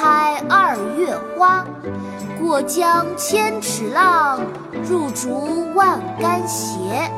开二月花。过江千尺浪，入竹万竿斜。